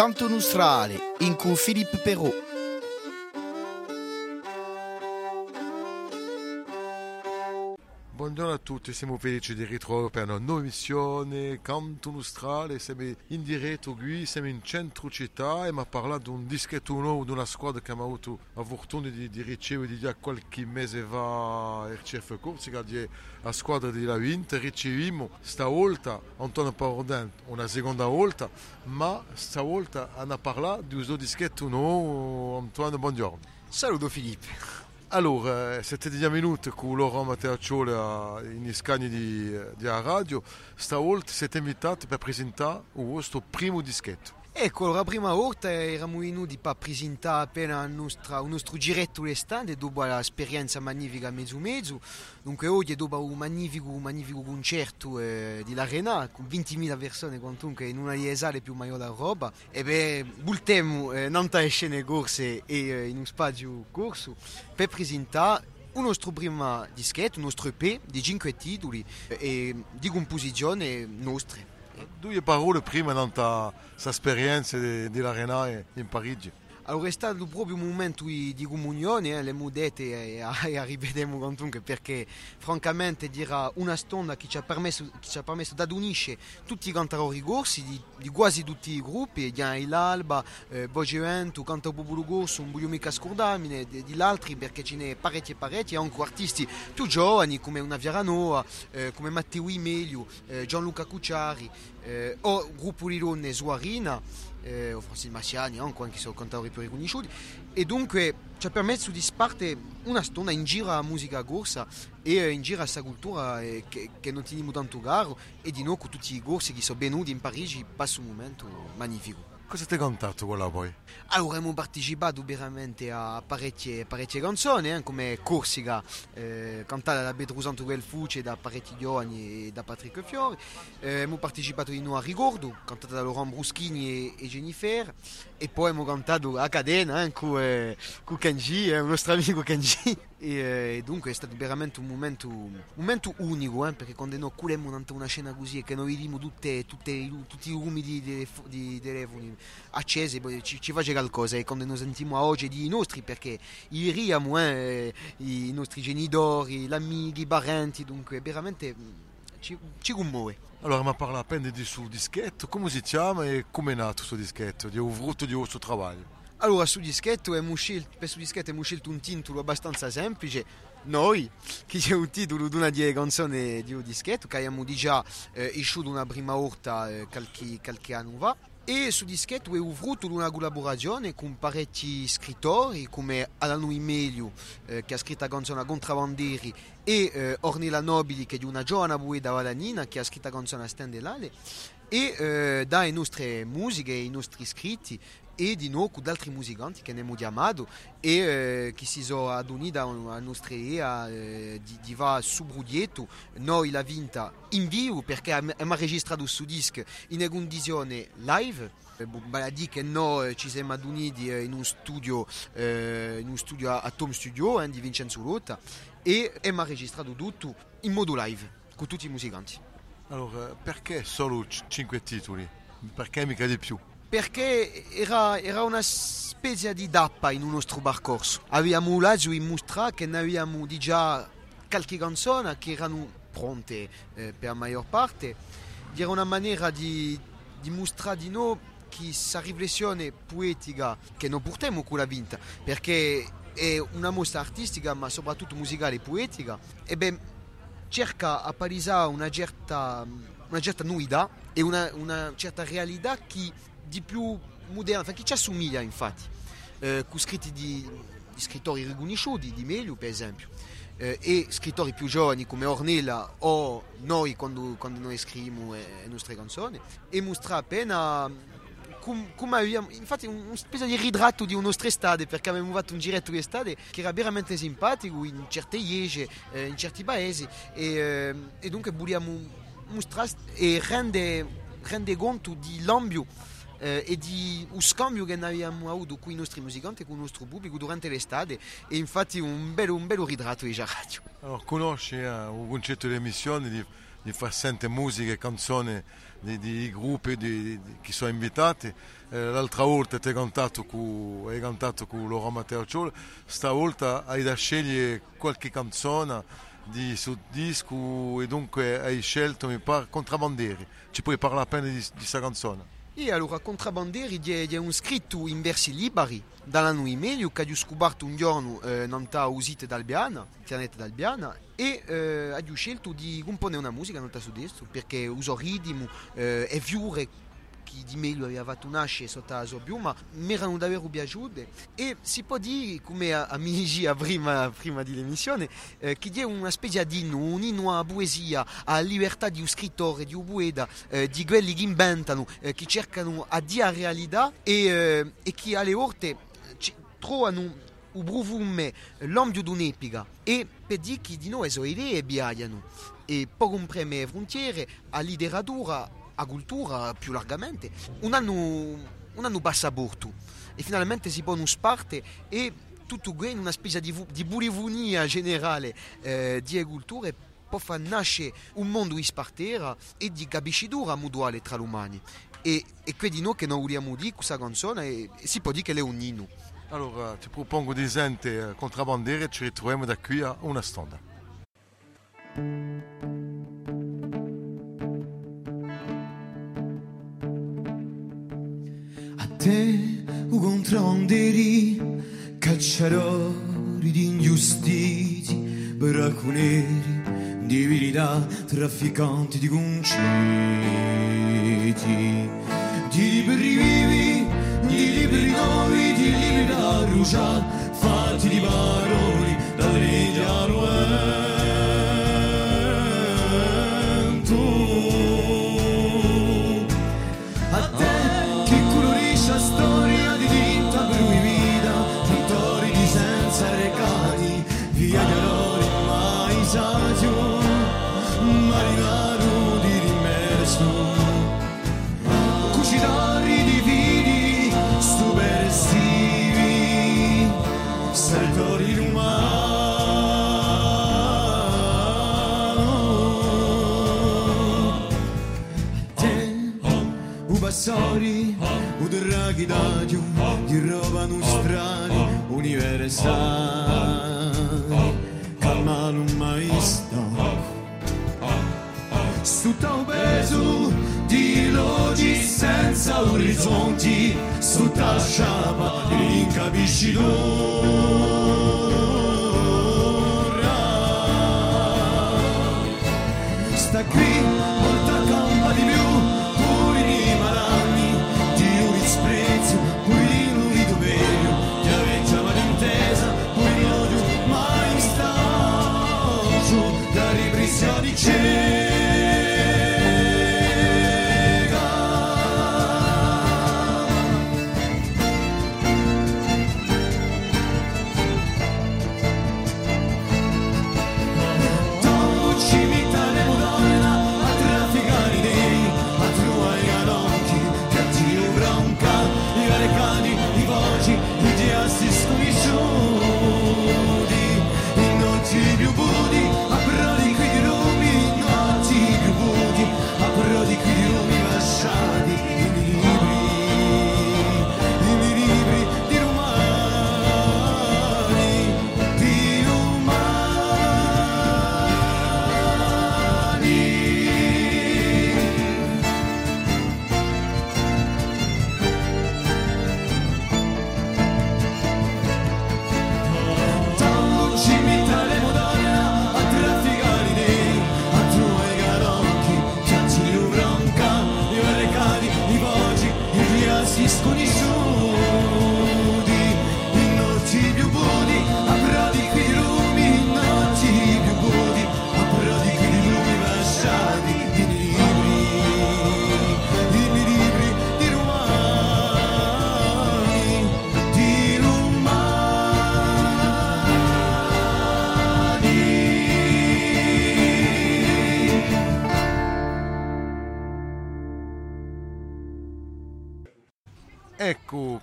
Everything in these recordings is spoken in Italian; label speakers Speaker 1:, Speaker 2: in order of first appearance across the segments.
Speaker 1: Canto Nostrale in cui Filippo Perrault.
Speaker 2: Buongiorno a tutti, siamo felici di ritrovare per una nuova missione Canto Nostrale, siamo in diretto qui, siamo in centro città e mi ha parlato di un dischetto nuovo di una squadra che avuto la fortuna di, di ricevere di qualche mese fa RCF Corsica, la squadra della vinta, riceviamo stavolta Antonio Parodin una seconda volta, ma stavolta hanno parlato di un dischetto nuovo, Antonio, buongiorno.
Speaker 3: Saluto Filippo.
Speaker 2: Allora, siete 10 minuti con Laurent Matteaccioli in scagni di, di radio. Stavolta siete invitati per presentare il vostro primo dischetto.
Speaker 3: Ecco, la prima volta eravamo venuti per presentare appena il nostro, il nostro giretto all'estate dopo l'esperienza magnifica mezzo mezzo. Dunque oggi dopo un magnifico, magnifico concerto eh, di l'Arena con 20.000 persone quantunque in una delle più maggiori d'Europa e beh, voltiamo eh, nante scene corse e eh, in un spazio corso per presentare un nostro primo dischetto, un nostro EP di 5 titoli eh, e di composizione nostre.
Speaker 2: Due parole prima della sua esperienza dell'Arena in Parigi.
Speaker 3: Allora è stato proprio un momento di comunione, eh, le mudete e, e arriveremo quantunque perché francamente dirà una stonda che ci ha permesso, di unire tutti i cantatori corsi di, di, quasi tutti i gruppi, Gian l'Alba, eh, Bogeventu, Canta Popolo Corso, un buio mica scordamine, di, di altri perché ce n'è parecchi e parecchi, anche artisti più giovani come una Viaranoa, eh, come Matteo Imelio, eh, Gianluca Cucciari, eh, o Gruppo Lilone Suarina eh, Francis Massiani, anche che sono cantatori più riconosciuti, e dunque ci ha permesso di sparte una stonda in giro a musica corsa e eh, in giro a questa cultura eh, che, che, non teniamo tanto caro. E di noi con tutti i corsi che sono venuti in Parigi passa un momento magnifico.
Speaker 2: Cosa ti hai cantato quella poi?
Speaker 3: Allora abbiamo partecipato veramente a parecchie, parecchie canzoni, eh, come Corsica, eh, cantata da Pedro Santuel Fuce, da parecchi giovani e da Patrick Fiori. Eh, abbiamo partecipato di nuovo a Ricordo, cantata da Laurent Bruschini e, e Jennifer. E poi abbiamo cantato a Cadena eh, con, eh, con Kenji, eh, un nostro amico Kenji. E, eh, dunque è stato veramente un momento, un momento unico, eh, perché quando noi culemmo una scena così e che noi vediamo tutti i lumi di, di, telefoni accesi, ci, ci faceva qualcosa e quando noi sentiamo oggi di nostri, perché iriamo eh, i nostri genitori, gli amici, i parenti, dunque veramente ci, ci commuove.
Speaker 2: Allora, mi parla appena di suo dischetto, come si chiama e come è nato questo dischetto, di frutto di vostro lavoro?
Speaker 3: Allora, su dischetto abbiamo scelto, per su dischetto abbiamo scelto un titolo abbastanza semplice, noi, che c'è un titolo di una delle canzoni di un dischetto, che abbiamo già eh, isciuto una prima volta eh, qualche, qualche anno fa. E su dischetto è di una collaborazione con parecchi scrittori come Alano Imelio eh, che ha scritto la canzone Contrabbandieri e eh, Ornella Nobili che è di una giovane bueda valanina che ha scritto la canzone Stendelale e eh, dalle nostre musiche, i nostri scritti e di noi con altri musicanti che abbiamo chiamato e eh, che si sono adunati alla nostra idea eh, di, di va su Brudietto noi l'abbiamo vinta in vivo perché abbiamo registrato su disco in condizione live vale a dire che noi ci siamo adunati in un studio eh, in un studio a Tom Studio eh, di Vincenzo Lotta e abbiamo registrato tutto in modo live con tutti i musicanti
Speaker 2: allora perché solo 5 titoli? perché mica di più?
Speaker 3: Perché era, era, una specie di tappa in nostro percorso. Abbiamo l'agio in mostrare che noi abbiamo già qualche canzone che erano pronte eh, per la maggior parte. Era una maniera di, di mostrare di noi che questa riflessione poetica che noi portiamo con la vinta, perché è una mostra artistica ma soprattutto musicale e poetica, e ben, cerca a palesare una certa, una certa nuida e una, una certa realtà che di più moderna, che ci assomiglia infatti, eh, con scritti di, di, scrittori riconosciuti, di Melio per esempio, eh, e scrittori più giovani come Ornella o noi quando, quando noi scriviamo eh, le nostre canzoni, e mostra appena come, come abbiamo, infatti una specie di ritratto di una nostra estate perché abbiamo fatto un giretto di estate che era veramente simpatico in certe iese, eh, in certi paesi. E, eh, e dunque vogliamo mostrare e rendere rende conto di l'ambito eh, e di un scambio che abbiamo avuto con i nostri musicanti, con il nostro pubblico durante l'estate e infatti un bello, un bello ritratto di radio.
Speaker 2: Allora, conosci eh, il concetto di emissione di di far sentire musica e canzoni di, di gruppi che sono invitati. Eh, l'altra volta hai cantato con, hai cantato con Laurent Matteo Ciol, stavolta hai da scegliere qualche canzone di sul disco e dunque hai scelto, mi pare, Contrabandieri. Ci puoi parlare appena di questa canzone?
Speaker 3: E allora Contrabandieri è un scritto in versi liberi. Dall'anno e meglio che ho scoperto un giorno eh, nella usita d'Albiana, internet d'Albiana e eh, ho scelto di comporre una musica su destro perché uso ritmo eh, e fiore che di meglio aveva fatto nascere sotto la sua piuma mi erano davvero piaciute. E si può dire come a, a Migi prima, prima dell'emissione eh, che è una specie di inno, un inno a poesia alla libertà di un scrittore, di un poeta eh, di quelli che inventano eh, che cercano a dire realtà e, eh, e che alle volte trovano o bruvume l'ambio d'un'epica e per dire che di noi sono idee biaiano. E per comprendere le frontiere, a letteratura, a cultura più largamente, un anno, un anno passaporto e finalmente si può non e tutto questo in una specie di, di burivunia generale eh, di culture può far nascere un mondo di spartera e di capiscidura mutuale tra gli umani e, e quindi noi che non vogliamo dire questa canzone e, e si può dire che è un inno
Speaker 2: Allora, ti propongo di sentire Contrabandiere e ci ritroviamo da qui a una stonda.
Speaker 4: Te, u contrabbandieri, cacciatori di ingiustiti, bracconieri, di verità, trafficanti di conceti, di libri vivi, di libri nuovi, di libri da bruciare, fatti di parole dalle vento. U bassori, u draghi d'agio, di roba nostrani, universali, calma non mai sta. Sutta un peso di logi senza orizzonti, sutta sciapa di incapisci Sta qui,
Speaker 2: to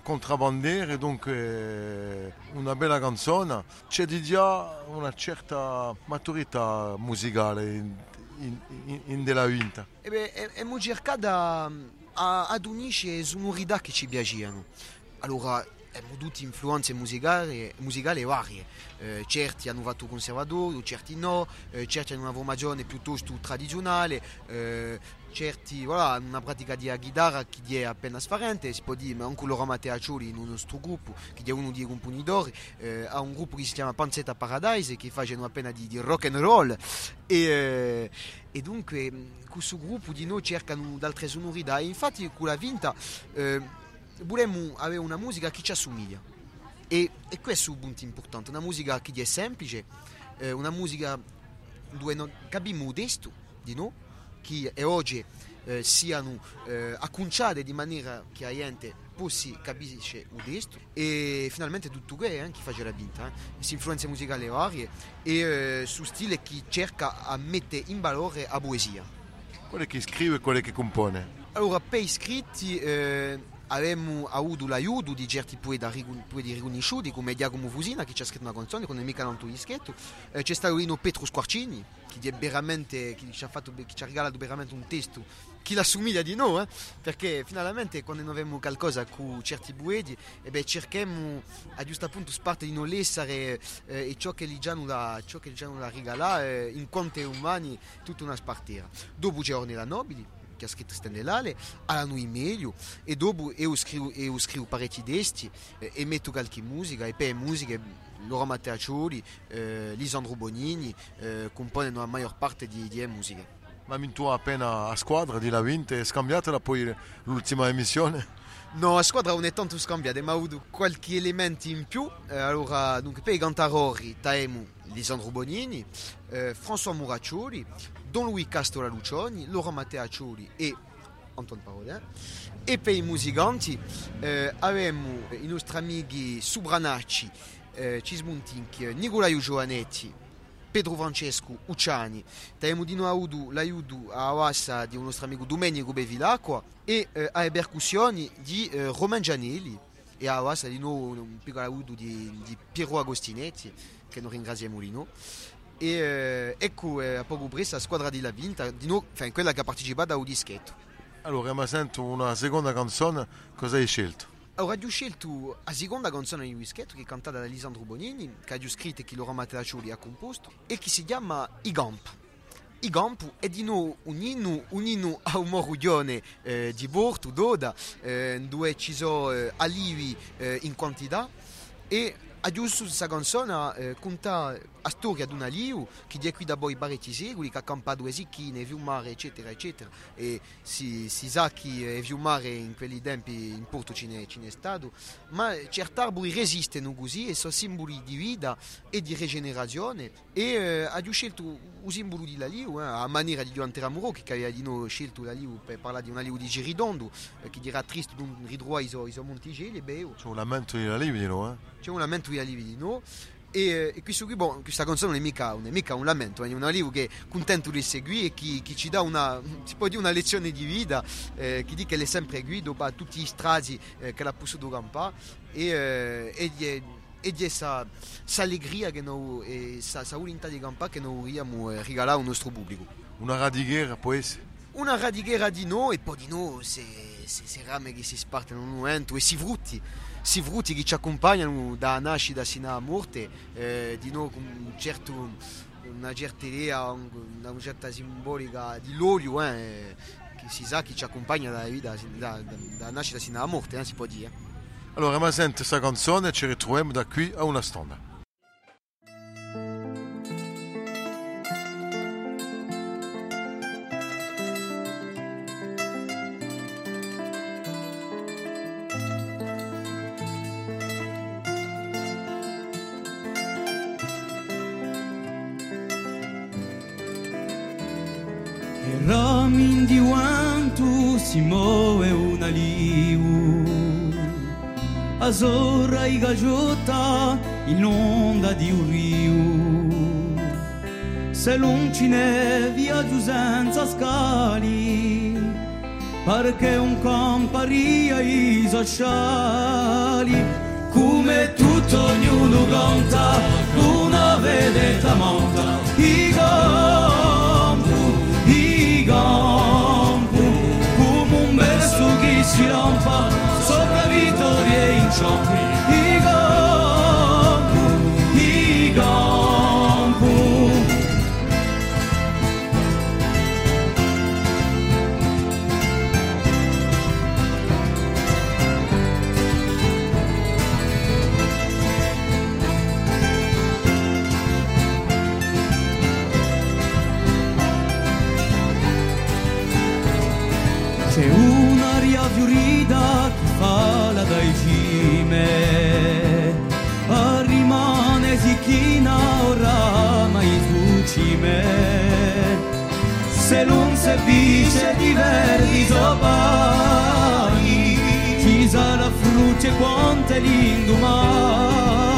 Speaker 2: Contrabandiere, dunque una bella canzone, c'è di già una certa maturità musicale in, in, in, della vinta?
Speaker 3: E beh, abbiamo cercato ad unire sonorità che ci piacevano. Allora, abbiamo tutte influenze musicali, musicali varie. Eh, certi hanno fatto conservatori, certi no, eh, certi hanno una formazione piuttosto tradizionale, eh, certi voilà, una pratica di chitarra che è appena sfarente, si può dire, ma anche loro Matteaccioli in un nostro gruppo, che è uno dei componitori, eh, ha un gruppo che si chiama Panzetta Paradise, che facciano appena di, di rock and roll. E, eh, e dunque mh, questo gruppo di noi cercano altre sonorità e infatti con la vinta eh, vogliamo avere una musica che ci assomiglia e, e questo è un punto importante una musica che è semplice eh, una musica dove non capiamo modesto di noi che oggi eh, siano eh, acconciate di maniera che la gente possa capire modesto e finalmente tutto che eh, che fa la vinta eh. si influenze musicali varie e eh, su stile che cerca a mettere in valore la poesia
Speaker 2: Quello che scrive e quello che compone.
Speaker 3: allora, per iscritti eh, abbiamo avuto l'aiuto di certi poeti, riconosciuti come Giacomo Fusina che ci ha scritto una canzone con mica tanto. Eh, c'è stato Lino Petro Squarcini veramente, che, ci ha fatto, che ci ha regalato veramente un testo che l'assomiglia di noi, eh, perché finalmente quando noi abbiamo qualcosa con certi poeti eh beh, cerchiamo a giusto punto parte di non essere eh, e ciò che gli già non la, ciò che gli già non la regala eh, in quanto umani tutta una spartera. Dopo c'è Ornella Nobili che ha scritto Stendelale, alla noi meglio e dopo io scrivo, io scrivo parecchi testi e metto qualche musica e per musiche Laura Matteaccioli, eh, Lisandro Bonini eh, compongono la maggior parte di, di musiche.
Speaker 2: Ma tu appena a squadra di la vinta e scambiatela poi l'ultima emissione?
Speaker 3: No, la squadra non è tanto scambiata, ma ho avuto qualche elemento in più. Eh, allora, dunque, per i cantarori abbiamo Lisandro Bonini, eh, François Muraccioli, Don Luis Castola Lucioni, Laura Matteaccioli e Anton Parodin. E per i musicanti eh, abbiamo i nostri amici Subranacci, eh, Cismontinchi, Nicolaio Giovanetti, Pedro Francesco Ucciani, abbiamo di avuto l'aiuto a Awassa di un nostro amico Domenico Bevilacqua e eh, alle percussioni di eh, Roman Gianelli e a Awassa di nuovo un piccolo aiuto di, di Piero Agostinetti che noi ringraziamo di noi. E eh, ecco eh, a poco presto la squadra di La Vinta, di noi, enfin, quella che ha partecipato a un dischetto.
Speaker 2: Allora, ma sento una seconda canzone, cosa hai scelto?
Speaker 3: Ho scelto la seconda canzone di Whisketto che è cantata da Lisandro Bonini, che ha scritto e che Laurent Matteaccioli ha composto, e che si chiama I Gamp. I Gamp è di noi un inno, un inno a un moruglione eh, di Borto, d'Oda, eh, dove ci sono eh, alivi eh, in quantità, e a giusto questa canzone eh, conta la storia di un alivo che è qui da poi parecchi secoli, che ha campato due zicchine, viu mare, eccetera, eccetera. E si, si sa che viu mare in quei tempi in Porto ce n'è, stato, ma certi arbori resistono così e sono simboli di vita e di rigenerazione. E eh, ha scelto un simbolo di l'alivo, eh, a maniera di Giovanni Teramuro, che aveva di noi scelto l'alivo per parlare di un alivo di Giridondo, eh, che dirà triste di un ridroit i suoi montigeli, beh,
Speaker 2: C'è un lamento di la Livi, no? Eh?
Speaker 3: c'è un lamento di alivi di noi e, e questo qui, bon, questa canzone non è mica, non è mica un lamento, è un alivo che contento di seguire e che, ci dà una, una lezione di vita, eh, che dice che è sempre guido a tutti i strati eh, che l'ha potuto campare e, eh, e di, e di questa allegria che noi, e questa volontà di campare che noi vogliamo eh, regalare al nostro pubblico.
Speaker 2: Una radighiera può essere?
Speaker 3: Una radighiera di noi e poi di noi se, se, se rame che si spartono in un momento e si frutti si frutti che ci accompagnano da nascita sino a morte eh, di noi con un certo, una certa idea un- una certa simbolica di l'olio eh, che si sa che ci accompagna dalla vita da, da, da nascita sino alla morte eh, si può dire
Speaker 2: Allora, ma senti questa canzone e ci ritroviamo da qui a una stonda.
Speaker 4: Si muove un alivo Azorra i gaggiotta in onda di un rio Se non ci viaggio senza scali Perché un camparia i sociali Come tutto ognuno canta Una vedetta monta vittorie e se non si dice di verdi sopani ci sarà frutte quante l'indomani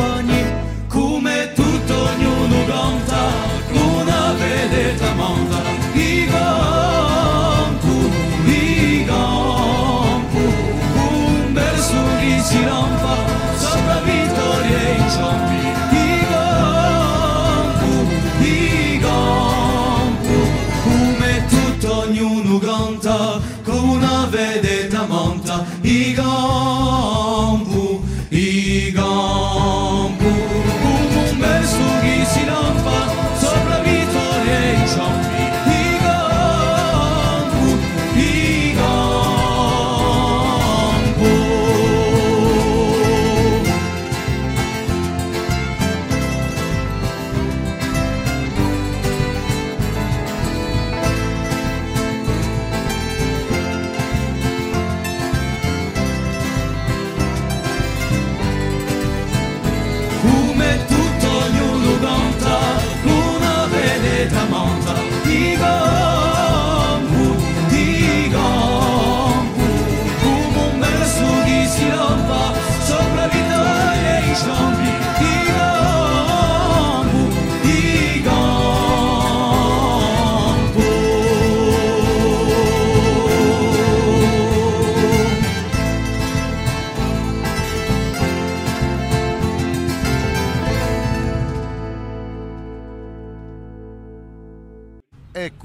Speaker 4: i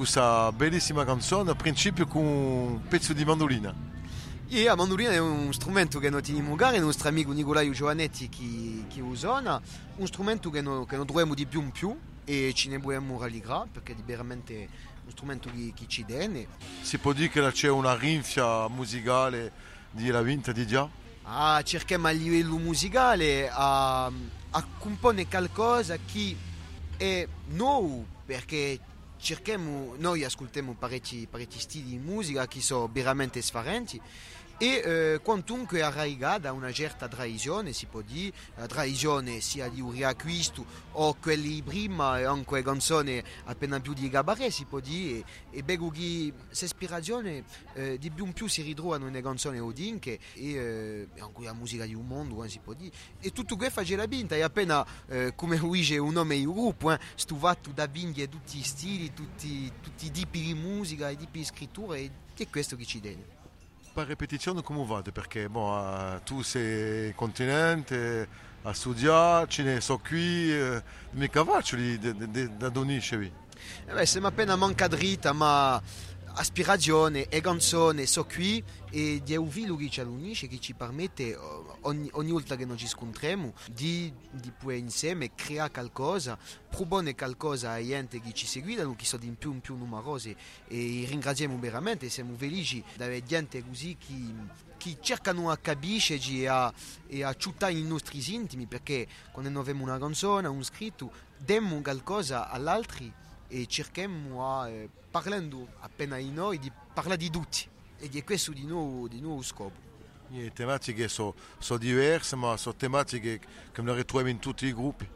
Speaker 2: questa bellissima canzone, a principio con un pezzo di mandolina.
Speaker 3: E la mandolina è un strumento che noi teniamo magari, il nostro amico Nicolaio Giovanetti che, che usa, un strumento che noi, che noi troviamo di più in più e ci ne vogliamo rallegrare perché è veramente un strumento che, che ci tiene.
Speaker 2: Si può dire che c'è una rinfia musicale di La Vinta di già?
Speaker 3: Ah, cerchiamo a livello musicale a, a comporre qualcosa che è nuovo perché cerchiamo, noi ascoltiamo parecchi, stili di musica che sono veramente differenti e eh, quantunque arraigata una certa tradizione, si può dire, la tradizione sia di Uriah Cristo o quelli prima, e anche canzoni appena più di Gabarè, si può dire, e che questa ispirazione eh, di più in più si ritrovano nelle canzoni odinche e eh, anche la musica di un mondo, eh, si può dire, e tutto questo fa la vinta, e appena, eh, come dice un nome di gruppo, eh, stuvato da vinghie tutti i stili, tutti, tutti i tipi di musica, i tipi di scrittura, e è questo che ci tiene.
Speaker 2: Per ripetizione come vado? Perché boh, eh, tu sei in continente, a studiare, ce ne so qui, eh, mica faccio lì da- da da doniscevi.
Speaker 3: Eh beh, siamo appena manca dritta, ma aspirazione e canzone so qui e di filo che ci unisce, che ci permette eh, ogni, ogni volta che noi ci scontriamo di, di poi insieme creare qualcosa, proporre qualcosa a gente che ci seguono, che sono di più in più numerosi e ringraziamo veramente, siamo felici di avere gente così che, che cercano a capire e a, e a i nostri intimi perché quando noi abbiamo una canzone, un scritto, diamo qualcosa all'altro e cerchiamo a, eh, parlando appena di noi di parlare di tutti e di questo di nuovo, di nuovo scopo
Speaker 2: Le tematiche sono so diverse, ma sono tematiche che le ritroviamo in tutti i gruppi.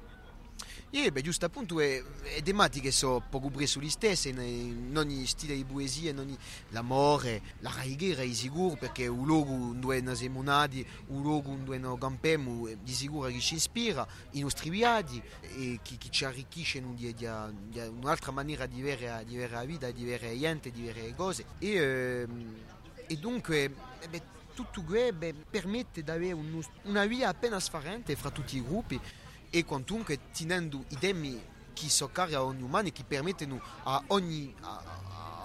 Speaker 3: E beh, giusto appunto è, è tematiche sono poco preso le stesse in, ogni stile di poesia in ogni l'amore la raighiera è sicuro perché un luogo dove noi siamo nati un luogo dove noi campiamo eh, di sicuro che ci ispira i nostri viaggi e che, che ci arricchiscono di, di, di un'altra maniera di vedere, di vedere la vita di vedere gente di vedere le cose. E, ehm, e dunque eh beh, tutto questo permette di avere un- una via appena sfarente fra tutti i gruppi e quantunque tenendo i temi che sono cari a ogni umano e che permettono a ogni, a,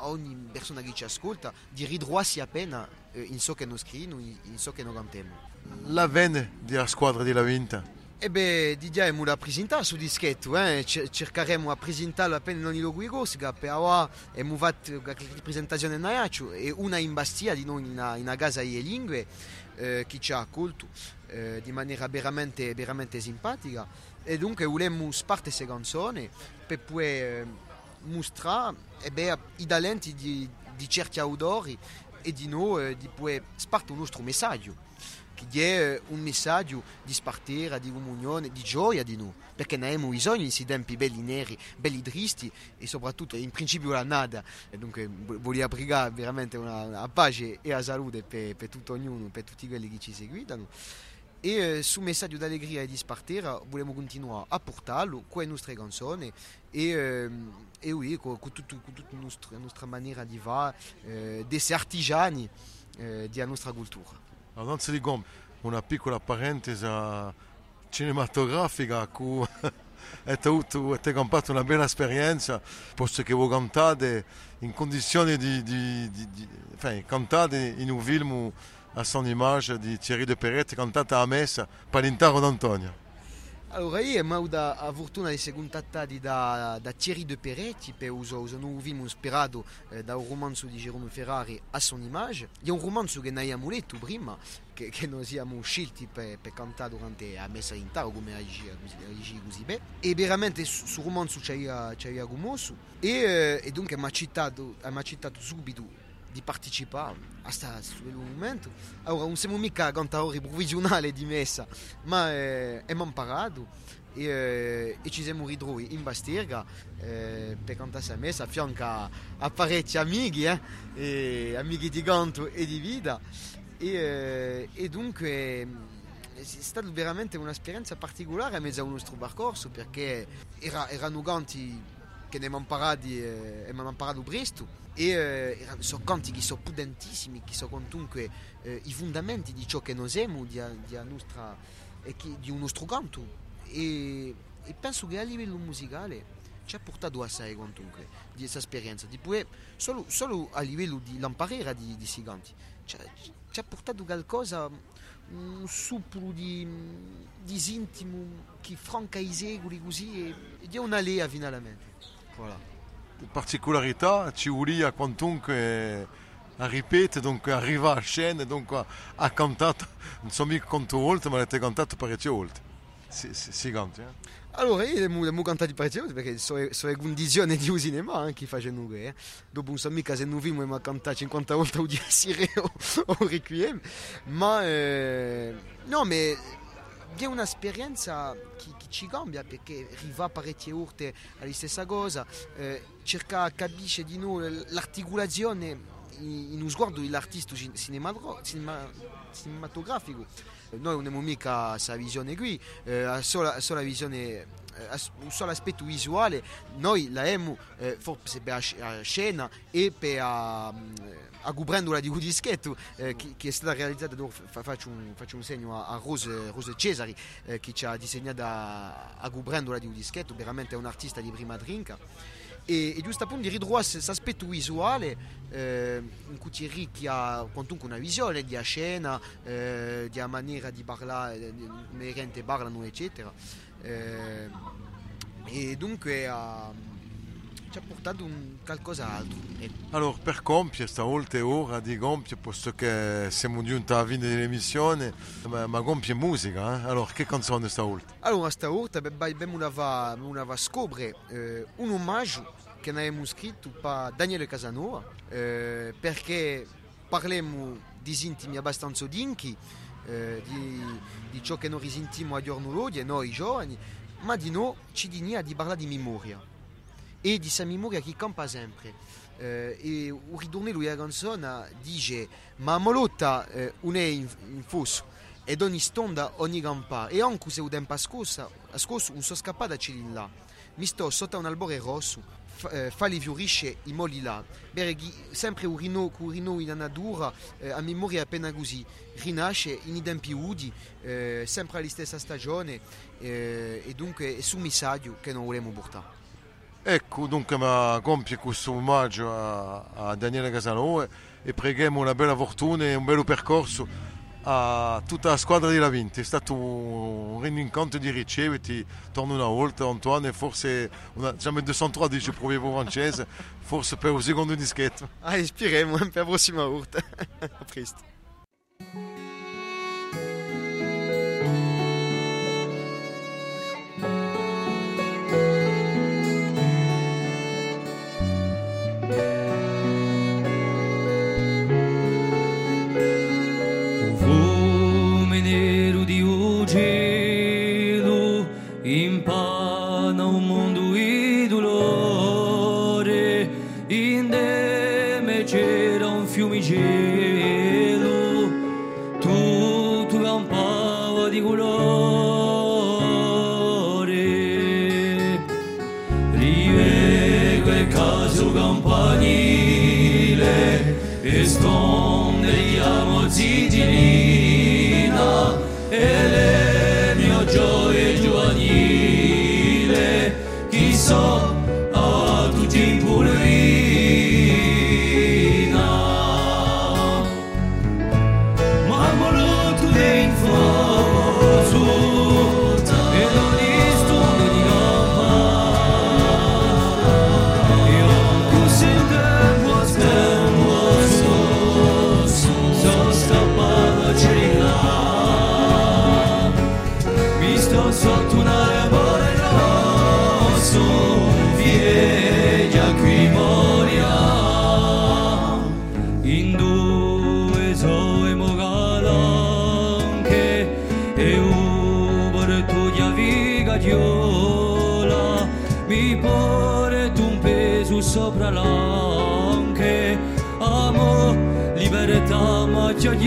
Speaker 3: a ogni persona che ci ascolta di ridroarsi appena eh, in so che non scrivono, in in so che non cantiamo.
Speaker 2: La venne della squadra di La Vinta.
Speaker 3: E beh, di già abbiamo da presentare su dischetto, eh? cer- cercheremo a presentarlo appena non lo guigosca, per ora abbiamo fatto qualche presentazione in Aiaccio e una in Bastia di noi in una, in una casa di lingue eh, che ci ha accolto eh, di maniera veramente, veramente simpatica e dunque vogliamo sparte queste canzoni per poi eh, mostrare eh i talenti di, di certi autori e di noi eh, di poi sparte un nostro messaggio che è un messaggio di spartire, di comunione, di gioia di noi, perché ne abbiamo bisogno in questi tempi belli neri, belli tristi e soprattutto in principio la nada. E dunque voglio pregare veramente una, una pace e la salute per, per tutto ognuno, per tutti quelli che ci seguitano. E eh, su messaggio d'allegria e di spartire vogliamo continuare a portarlo con le nostre canzoni e, ehm, e oui, con, con, tutta la nostra, la maniera di fare, eh, di essere artigiani eh, della nostra cultura.
Speaker 2: Allora, non si dico una piccola parentesi cinematografica che è avuto è campato una bella esperienza posto che voi cantate in condizioni di, di, di, di enfin, cantate in un film a son image di Thierry de Perret cantata a messa per l'intero d'Antonio
Speaker 3: Allora, io ho avuto la fortuna di essere contattati da, da Thierry De Peretti per uso, un film ispirato eh, da un romanzo di Jerome Ferrari a son image. È un romanzo che noi abbiamo letto prima, che, che noi siamo scelti per, per cantare durante la messa in taro come regia così, bene. E veramente su romanzo ci aveva commosso e, eh, e dunque mi ha citato, ha citato subito di partecipare a questo momento. Allora, non siamo mica cantatori provvisionali di messa, ma eh, abbiamo imparato e, eh, e ci siamo ritrovati in Bastirga eh, per cantare questa messa a fianco a, a parecchi amici, eh, amici di canto e di vita. E, eh, e dunque è stata veramente un'esperienza particolare in mezzo al nostro percorso perché era, erano canti che ne abbiamo imparati, eh, imparato presto e eh, sono canti che sono potentissimi, che sono comunque eh, i fondamenti di ciò che noi siamo, di, di, nostra, e che- di un nostro canto e, e penso che a livello musicale ci ha portato assai comunque di questa esperienza, di poi, solo, solo a livello di lamparera di, questi canti, ci ha, portato qualcosa, un supplo di, di intimo che franca i secoli così e, e di una lea finalmente. Voilà.
Speaker 2: Particolarità ci vuole quantunque a ripetere dunque arriva a scena dunque ha cantato non so mica quante volte ma avete cantato parecchie volte si, si,
Speaker 3: cantato parecchie volte perché anche ha cantato 50 volte o di Sire o, o Requiem. Ma eh, no ma è un'esperienza che, che ci cambia perché arriva parecchie volte alla stessa cosa eh, cerca di capire di noi l'articolazione in, uno sguardo dell'artista cinema- cinematografico noi non abbiamo mica questa visione qui eh, solo, solo visione eh, un solo aspetto visuale. Noi la abbiamo eh, forse per la sc- la scena e per a, a Gubrandola di Gudischetto eh, che, che è stata realizzata faccio, un, faccio un segno a, a Rose, Rose Cesari eh, che ci ha disegnato a, a Gubrandola di Gudischetto veramente un artista di prima trinca e, e giusto appunto di ritrovare questo aspetto visuale eh, in cui Thierry che ha comunque una visione di scena eh, di maniera di parlare eh, come la gente parlano eccetera. Eh, e dunque ha, ci ha portato un qualcos'altro
Speaker 2: allora per compiere stavolta è ora di compiere posto che siamo giunti alla fine dell'emissione ma, ma compie musica eh? allora che canzone stavolta?
Speaker 3: Allora, stavolta beh, abbiamo una va, una va scoprire eh, un omaggio che abbiamo scritto per Daniele Casanova eh, perché parliamo di intimi abbastanza dinchi, eh, di, di ciò che noi risentiamo a giorno d'oggi, noi giovani, ma di noi ci digna di parlare di memoria e di questa memoria che campa sempre. Eh, e il ritornello della canzone dice ma Molotta eh, non è in, in fosso ed ogni stonda ogni campa. E anche se un tempo scorso, scorso non sono scappato da cilin là. Mi sto sotto un albore rosso. Fa, eh, fa li fiorisce i molli là. Berghi, sempre un rino, un rino in natura eh, a memoria appena così. Rinasce in i tempi udi eh, sempre alla stessa stagione eh, e dunque è su messaggio che non vogliamo portare
Speaker 2: Ecco, dunque ma compie questo omaggio a, a Daniele Casanova oh, e preghiamo una bella fortuna e un bello percorso a tutta la squadra di Lavinti. È stato un rincontro di riceviti, torno una volta Antoine, forse una, diciamo il proviamo francese, forse per un secondo dischetto.
Speaker 4: Ah, ispiriamo per la prossima volta. A presto.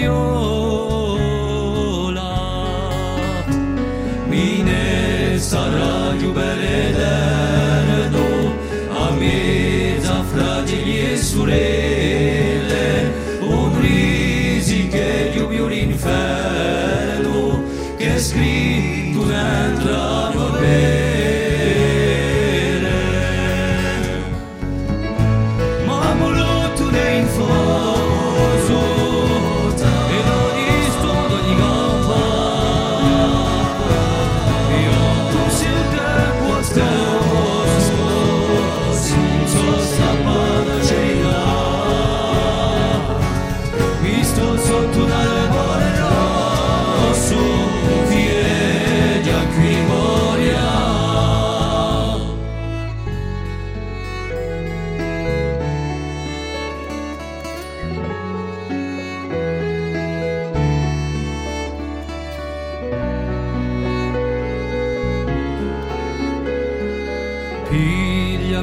Speaker 5: your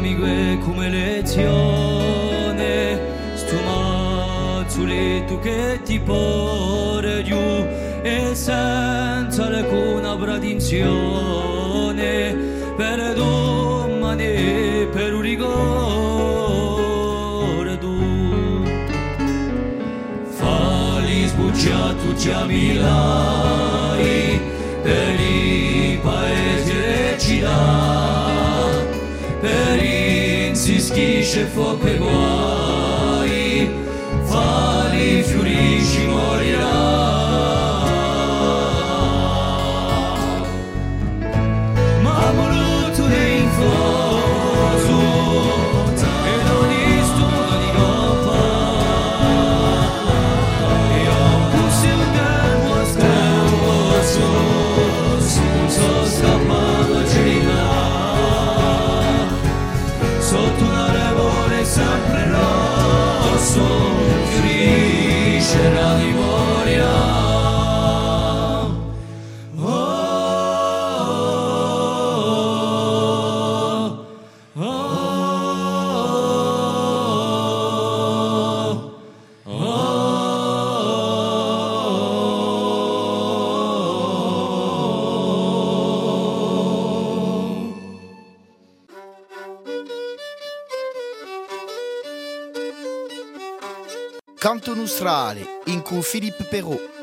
Speaker 5: amiche come lezione sto mazzoletto che ti porre giù e senza alcuna pretinzione per domani per un rigore tu. Falli sbucciato già milai Krzyczy w
Speaker 3: opyło industriale in Philippe Perot.